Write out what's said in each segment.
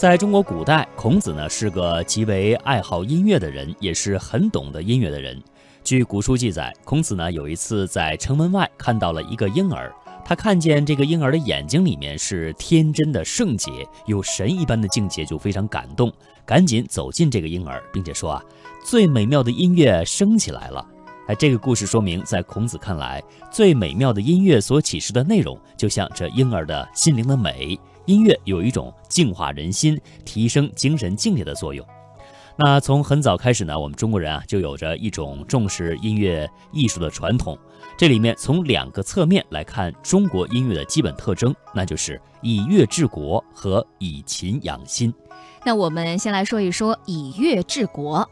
在中国古代，孔子呢是个极为爱好音乐的人，也是很懂得音乐的人。据古书记载，孔子呢有一次在城门外看到了一个婴儿，他看见这个婴儿的眼睛里面是天真的圣洁，有神一般的境界，就非常感动，赶紧走进这个婴儿，并且说啊，最美妙的音乐升起来了。哎，这个故事说明，在孔子看来，最美妙的音乐所启示的内容，就像这婴儿的心灵的美。音乐有一种净化人心、提升精神境界的作用。那从很早开始呢，我们中国人啊就有着一种重视音乐艺术的传统。这里面从两个侧面来看中国音乐的基本特征，那就是以乐治国和以琴养心。那我们先来说一说以乐治国。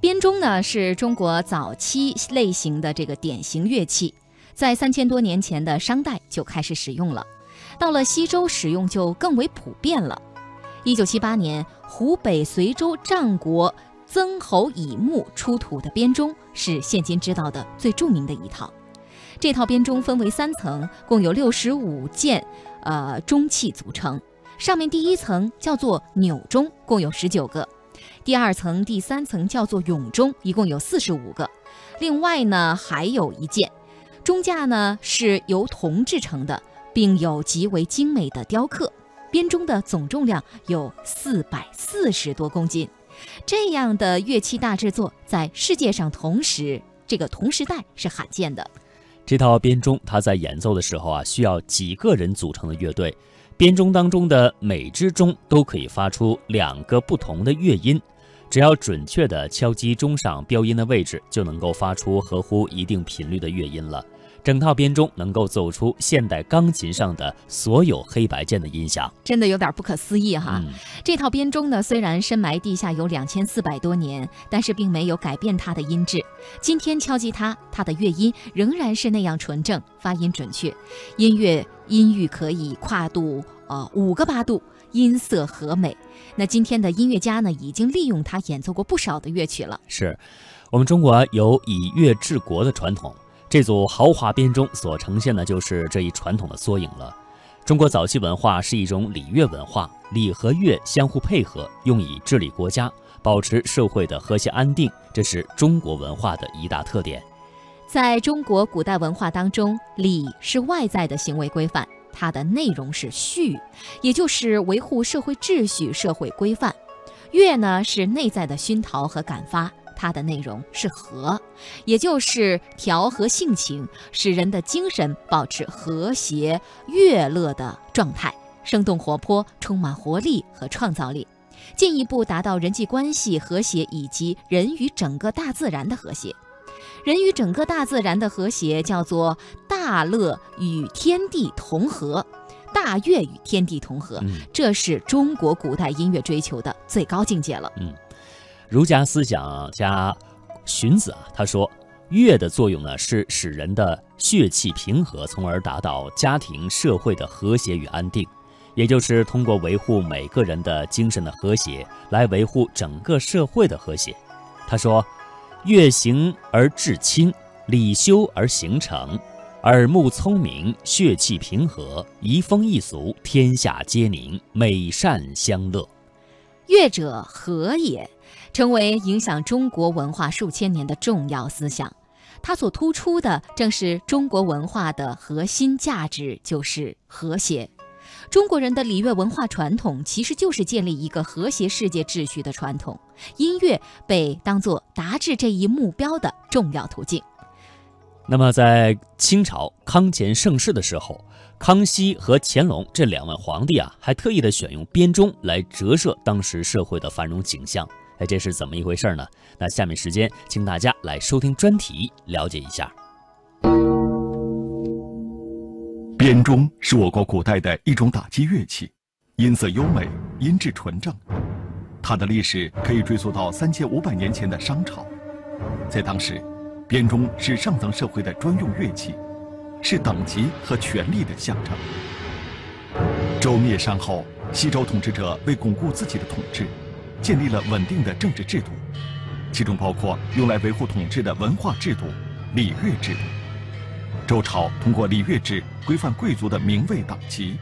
编钟呢是中国早期类型的这个典型乐器，在三千多年前的商代就开始使用了。到了西周，使用就更为普遍了。一九七八年，湖北随州战国曾侯乙墓出土的编钟是现今知道的最著名的一套。这套编钟分为三层，共有六十五件，呃，钟器组成。上面第一层叫做钮钟，共有十九个；第二层、第三层叫做永钟，一共有四十五个。另外呢，还有一件钟架呢，是由铜制成的。并有极为精美的雕刻，编钟的总重量有四百四十多公斤。这样的乐器大制作，在世界上同时这个同时代是罕见的。这套编钟，它在演奏的时候啊，需要几个人组成的乐队。编钟当中的每只钟都可以发出两个不同的乐音，只要准确地敲击钟上标音的位置，就能够发出合乎一定频率的乐音了。整套编钟能够奏出现代钢琴上的所有黑白键的音响，真的有点不可思议哈。这套编钟呢，虽然深埋地下有两千四百多年，但是并没有改变它的音质。今天敲击它，它的乐音仍然是那样纯正，发音准确，音乐音域可以跨度呃五个八度，音色和美。那今天的音乐家呢，已经利用它演奏过不少的乐曲了。是我们中国有以乐治国的传统。这组豪华编钟所呈现的就是这一传统的缩影了。中国早期文化是一种礼乐文化，礼和乐相互配合，用以治理国家，保持社会的和谐安定，这是中国文化的一大特点。在中国古代文化当中，礼是外在的行为规范，它的内容是序，也就是维护社会秩序、社会规范；乐呢是内在的熏陶和感发。它的内容是和，也就是调和性情，使人的精神保持和谐悦乐的状态，生动活泼，充满活力和创造力，进一步达到人际关系和谐以及人与整个大自然的和谐。人与整个大自然的和谐叫做大乐与天地同和，大乐与天地同和，这是中国古代音乐追求的最高境界了。嗯。儒家思想家荀子啊，他说，乐的作用呢是使人的血气平和，从而达到家庭社会的和谐与安定，也就是通过维护每个人的精神的和谐，来维护整个社会的和谐。他说，乐行而至亲，礼修而形成，耳目聪明，血气平和，移风易俗，天下皆宁，美善相乐。乐者和也。成为影响中国文化数千年的重要思想，它所突出的正是中国文化的核心价值，就是和谐。中国人的礼乐文化传统其实就是建立一个和谐世界秩序的传统，音乐被当作达至这一目标的重要途径。那么，在清朝康乾盛世的时候，康熙和乾隆这两位皇帝啊，还特意的选用编钟来折射当时社会的繁荣景象。哎，这是怎么一回事呢？那下面时间，请大家来收听专题，了解一下。编钟是我国古代的一种打击乐器，音色优美，音质纯正。它的历史可以追溯到三千五百年前的商朝。在当时，编钟是上层社会的专用乐器，是等级和权力的象征。周灭商后，西周统治者为巩固自己的统治。建立了稳定的政治制度，其中包括用来维护统治的文化制度——礼乐制度。周朝通过礼乐制规范贵族的名位等级，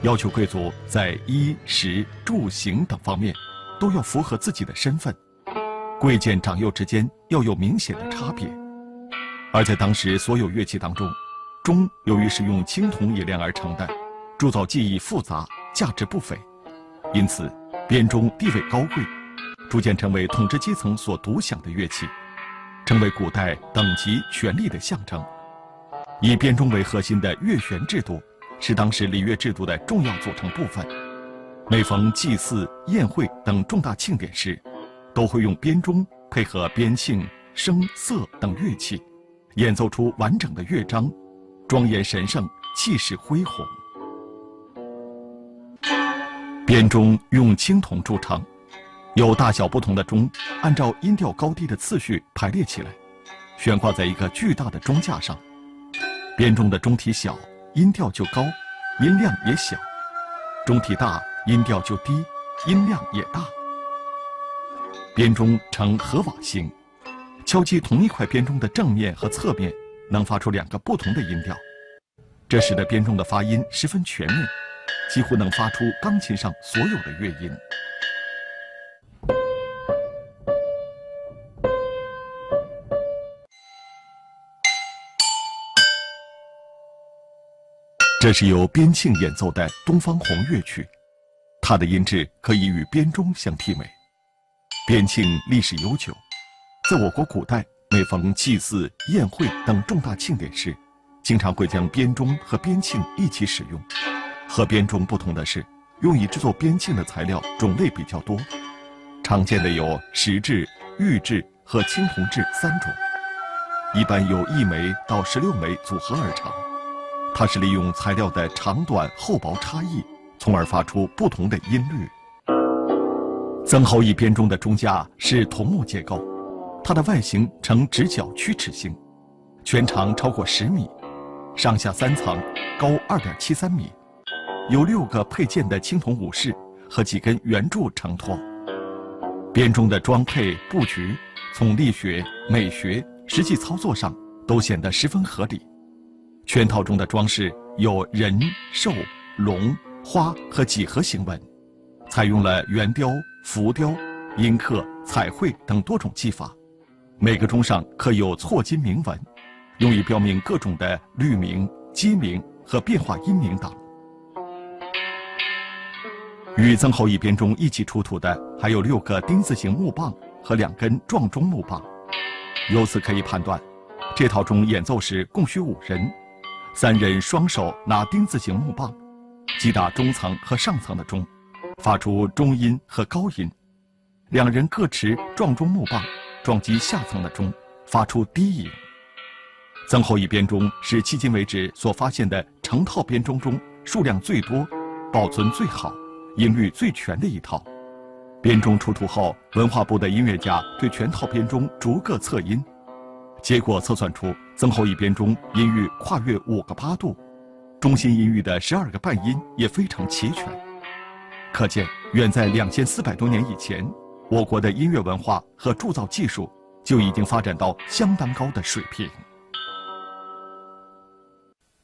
要求贵族在衣食住行等方面都要符合自己的身份，贵贱长幼之间要有明显的差别。而在当时所有乐器当中，钟由于是用青铜冶炼而成的，铸造技艺复杂，价值不菲，因此编钟地位高贵，逐渐成为统治阶层所独享的乐器，成为古代等级权力的象征。以编钟为核心的乐弦制度，是当时礼乐制度的重要组成部分。每逢祭祀、宴会等重大庆典时，都会用编钟配合编磬、声瑟等乐器，演奏出完整的乐章，庄严神圣，气势恢宏。编钟用青铜铸成，有大小不同的钟，按照音调高低的次序排列起来，悬挂在一个巨大的钟架上。编钟的钟体小，音调就高，音量也小；钟体大，音调就低，音量也大。编钟呈合瓦形，敲击同一块编钟的正面和侧面，能发出两个不同的音调，这使得编钟的发音十分全面，几乎能发出钢琴上所有的乐音。这是由边磬演奏的东方红乐曲，它的音质可以与编钟相媲美。边磬历史悠久，在我国古代，每逢祭祀、宴会等重大庆典时，经常会将编钟和编磬一起使用。和编钟不同的是，用以制作编磬的材料种类比较多，常见的有石质、玉质和青铜质三种，一般由一枚到十六枚组合而成。它是利用材料的长短、厚薄差异，从而发出不同的音律。曾侯乙编钟的钟架是桐木结构，它的外形呈直角曲尺形，全长超过十米，上下三层，高二点七三米，有六个配件的青铜武士和几根圆柱承托。编钟的装配布局，从力学、美学、实际操作上都显得十分合理。圈套中的装饰有人、兽、龙、花和几何形纹，采用了圆雕、浮雕、阴刻、彩绘等多种技法。每个钟上刻有错金铭文，用以标明各种的律名、鸡鸣和变化音名等。与曾侯乙编钟一起出土的还有六个丁字形木棒和两根撞钟木棒，由此可以判断，这套钟演奏时共需五人。三人双手拿丁字形木棒，击打中层和上层的钟，发出中音和高音；两人各持撞钟木棒，撞击下层的钟，发出低音。曾侯乙编钟是迄今为止所发现的成套编钟中数量最多、保存最好、音律最全的一套。编钟出土后，文化部的音乐家对全套编钟逐个测音。结果测算出曾侯乙编钟音域跨越五个八度，中心音域的十二个半音也非常齐全，可见远在两千四百多年以前，我国的音乐文化和铸造技术就已经发展到相当高的水平。